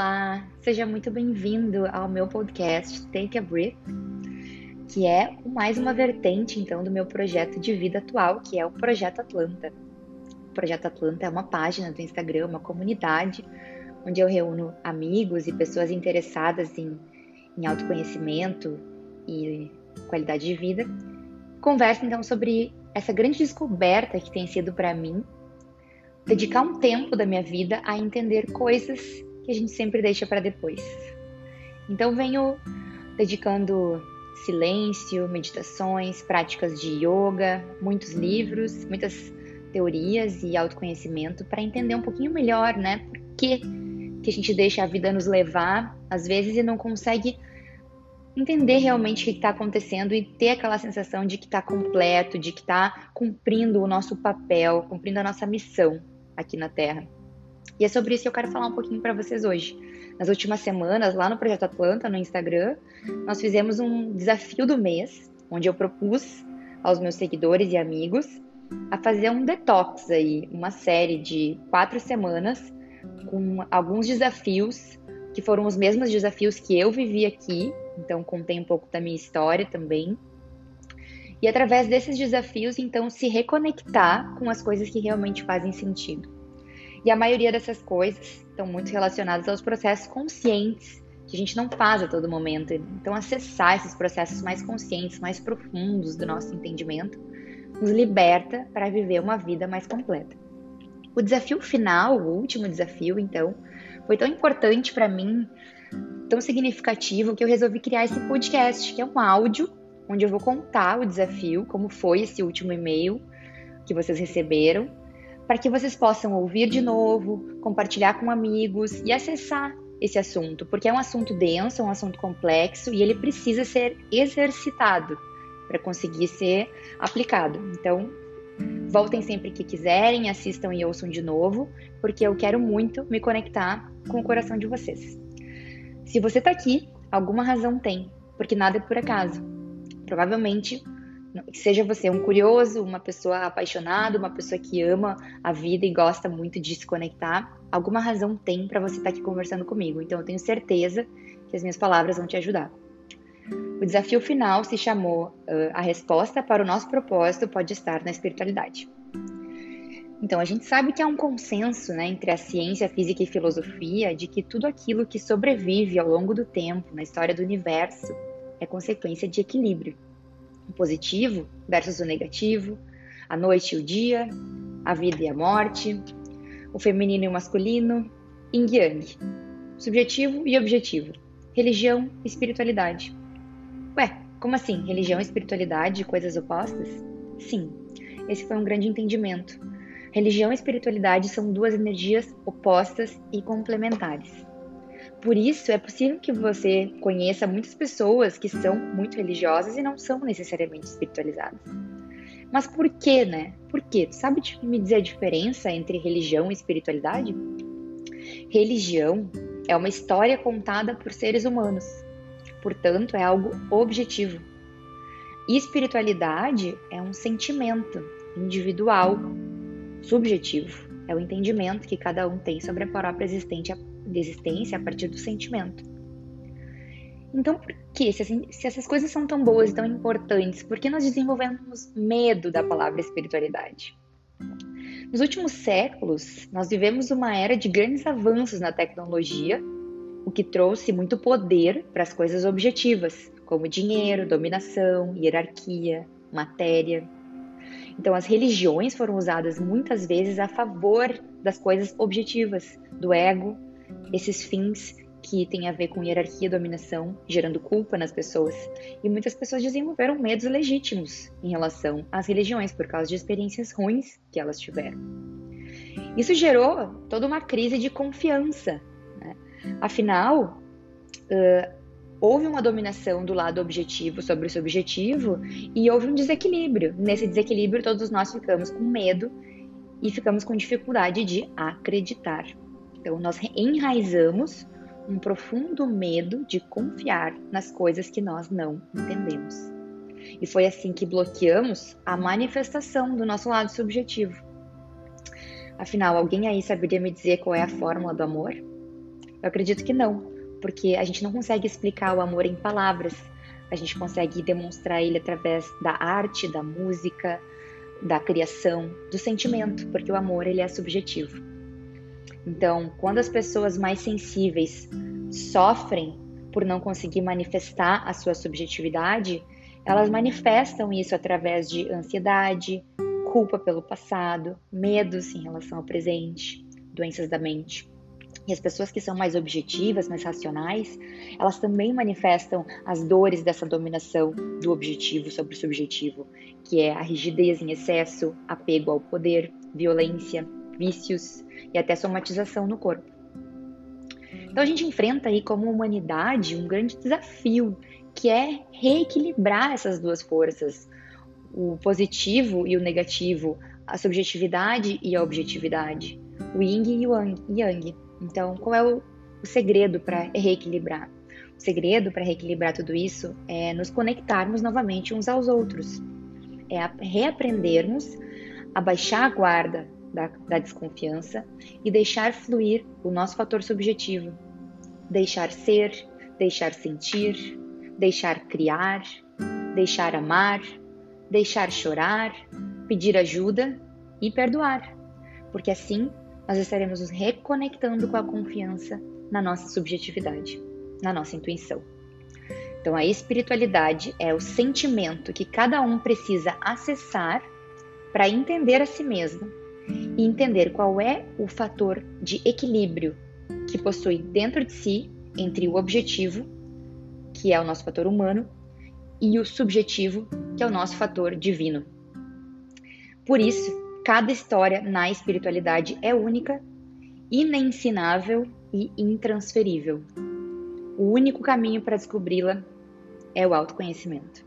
Olá, seja muito bem-vindo ao meu podcast Take a Breath, que é mais uma vertente então do meu projeto de vida atual, que é o Projeto Atlanta. O Projeto Atlanta é uma página do Instagram, uma comunidade onde eu reúno amigos e pessoas interessadas em, em autoconhecimento e qualidade de vida. Converso então sobre essa grande descoberta que tem sido para mim dedicar um tempo da minha vida a entender coisas que a gente sempre deixa para depois. Então venho dedicando silêncio, meditações, práticas de yoga, muitos livros, muitas teorias e autoconhecimento para entender um pouquinho melhor, né? Por que, que a gente deixa a vida nos levar às vezes e não consegue entender realmente o que está acontecendo e ter aquela sensação de que está completo, de que está cumprindo o nosso papel, cumprindo a nossa missão aqui na Terra. E é sobre isso que eu quero falar um pouquinho para vocês hoje. Nas últimas semanas, lá no Projeto Atlanta, no Instagram, nós fizemos um desafio do mês, onde eu propus aos meus seguidores e amigos a fazer um detox aí, uma série de quatro semanas com alguns desafios que foram os mesmos desafios que eu vivi aqui, então contei um pouco da minha história também. E através desses desafios, então, se reconectar com as coisas que realmente fazem sentido. E a maioria dessas coisas estão muito relacionadas aos processos conscientes que a gente não faz a todo momento. Então, acessar esses processos mais conscientes, mais profundos do nosso entendimento, nos liberta para viver uma vida mais completa. O desafio final, o último desafio, então, foi tão importante para mim, tão significativo, que eu resolvi criar esse podcast, que é um áudio onde eu vou contar o desafio, como foi esse último e-mail que vocês receberam, para que vocês possam ouvir de novo, compartilhar com amigos e acessar esse assunto, porque é um assunto denso, é um assunto complexo e ele precisa ser exercitado para conseguir ser aplicado. Então, voltem sempre que quiserem, assistam e ouçam de novo, porque eu quero muito me conectar com o coração de vocês. Se você está aqui, alguma razão tem, porque nada é por acaso. Provavelmente Seja você um curioso, uma pessoa apaixonada, uma pessoa que ama a vida e gosta muito de se conectar, alguma razão tem para você estar tá aqui conversando comigo. Então eu tenho certeza que as minhas palavras vão te ajudar. O desafio final se chamou uh, A resposta para o nosso propósito pode estar na espiritualidade. Então, a gente sabe que há um consenso né, entre a ciência, física e filosofia de que tudo aquilo que sobrevive ao longo do tempo na história do universo é consequência de equilíbrio o positivo versus o negativo, a noite e o dia, a vida e a morte, o feminino e o masculino, yin yang, subjetivo e objetivo, religião e espiritualidade. Ué, como assim? Religião e espiritualidade, coisas opostas? Sim, esse foi um grande entendimento. Religião e espiritualidade são duas energias opostas e complementares. Por isso, é possível que você conheça muitas pessoas que são muito religiosas e não são necessariamente espiritualizadas. Mas por que, né? Por quê? Tu sabe me dizer a diferença entre religião e espiritualidade? Religião é uma história contada por seres humanos, portanto, é algo objetivo. Espiritualidade é um sentimento individual, subjetivo. É o entendimento que cada um tem sobre a própria existência de existência a partir do sentimento. Então, por que? Se, assim, se essas coisas são tão boas e tão importantes, por que nós desenvolvemos medo da palavra espiritualidade? Nos últimos séculos, nós vivemos uma era de grandes avanços na tecnologia, o que trouxe muito poder para as coisas objetivas, como dinheiro, dominação, hierarquia, matéria. Então, as religiões foram usadas muitas vezes a favor das coisas objetivas, do ego, esses fins que têm a ver com hierarquia e dominação, gerando culpa nas pessoas. E muitas pessoas desenvolveram medos legítimos em relação às religiões por causa de experiências ruins que elas tiveram. Isso gerou toda uma crise de confiança. Né? Afinal, uh, houve uma dominação do lado objetivo sobre o subjetivo e houve um desequilíbrio. Nesse desequilíbrio, todos nós ficamos com medo e ficamos com dificuldade de acreditar. Então, nós enraizamos um profundo medo de confiar nas coisas que nós não entendemos. E foi assim que bloqueamos a manifestação do nosso lado subjetivo. Afinal, alguém aí saberia me dizer qual é a fórmula do amor? Eu acredito que não, porque a gente não consegue explicar o amor em palavras. A gente consegue demonstrar ele através da arte, da música, da criação, do sentimento, porque o amor ele é subjetivo. Então, quando as pessoas mais sensíveis sofrem por não conseguir manifestar a sua subjetividade, elas manifestam isso através de ansiedade, culpa pelo passado, medos em relação ao presente, doenças da mente. E as pessoas que são mais objetivas, mais racionais, elas também manifestam as dores dessa dominação do objetivo sobre o subjetivo, que é a rigidez em excesso, apego ao poder, violência, vícios e até somatização no corpo. Então a gente enfrenta aí como humanidade um grande desafio, que é reequilibrar essas duas forças, o positivo e o negativo, a subjetividade e a objetividade, o yin e o yang. Então, qual é o, o segredo para reequilibrar? O segredo para reequilibrar tudo isso é nos conectarmos novamente uns aos outros, é reaprendermos a baixar a guarda da, da desconfiança e deixar fluir o nosso fator subjetivo, deixar ser, deixar sentir, deixar criar, deixar amar, deixar chorar, pedir ajuda e perdoar, porque assim nós estaremos nos reconectando com a confiança na nossa subjetividade, na nossa intuição. Então, a espiritualidade é o sentimento que cada um precisa acessar para entender a si mesmo e entender qual é o fator de equilíbrio que possui dentro de si entre o objetivo, que é o nosso fator humano, e o subjetivo, que é o nosso fator divino. Por isso, Cada história na espiritualidade é única, inensinável e intransferível. O único caminho para descobri-la é o autoconhecimento.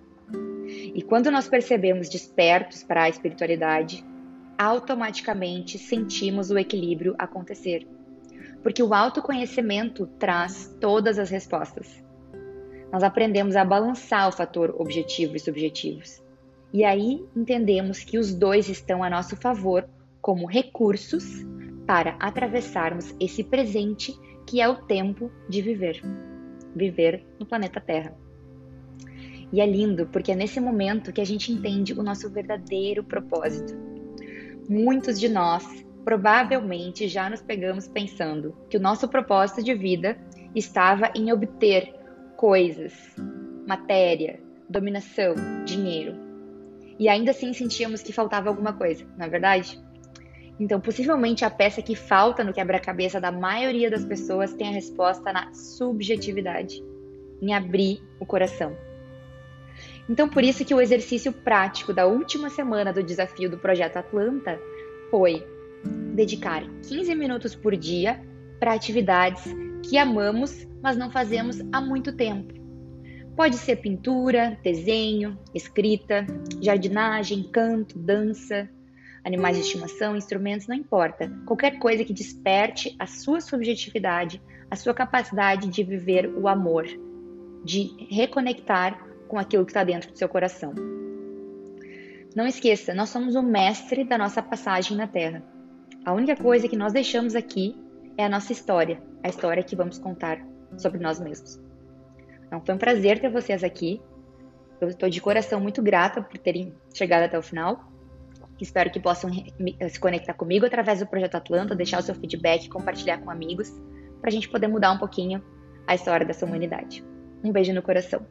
E quando nós percebemos despertos para a espiritualidade, automaticamente sentimos o equilíbrio acontecer. Porque o autoconhecimento traz todas as respostas. Nós aprendemos a balançar o fator objetivo e subjetivos. E aí entendemos que os dois estão a nosso favor como recursos para atravessarmos esse presente que é o tempo de viver. Viver no planeta Terra. E é lindo porque é nesse momento que a gente entende o nosso verdadeiro propósito. Muitos de nós provavelmente já nos pegamos pensando que o nosso propósito de vida estava em obter coisas, matéria, dominação, dinheiro e ainda assim sentíamos que faltava alguma coisa, não é verdade? Então, possivelmente a peça que falta no quebra-cabeça da maioria das pessoas tem a resposta na subjetividade, em abrir o coração. Então, por isso que o exercício prático da última semana do desafio do projeto Atlanta foi dedicar 15 minutos por dia para atividades que amamos, mas não fazemos há muito tempo. Pode ser pintura, desenho, escrita, jardinagem, canto, dança, animais de estimação, instrumentos, não importa. Qualquer coisa que desperte a sua subjetividade, a sua capacidade de viver o amor, de reconectar com aquilo que está dentro do seu coração. Não esqueça, nós somos o mestre da nossa passagem na Terra. A única coisa que nós deixamos aqui é a nossa história, a história que vamos contar sobre nós mesmos. Então foi um prazer ter vocês aqui. Eu estou de coração muito grata por terem chegado até o final. Espero que possam se conectar comigo através do Projeto Atlanta, deixar o seu feedback, compartilhar com amigos, para a gente poder mudar um pouquinho a história dessa humanidade. Um beijo no coração.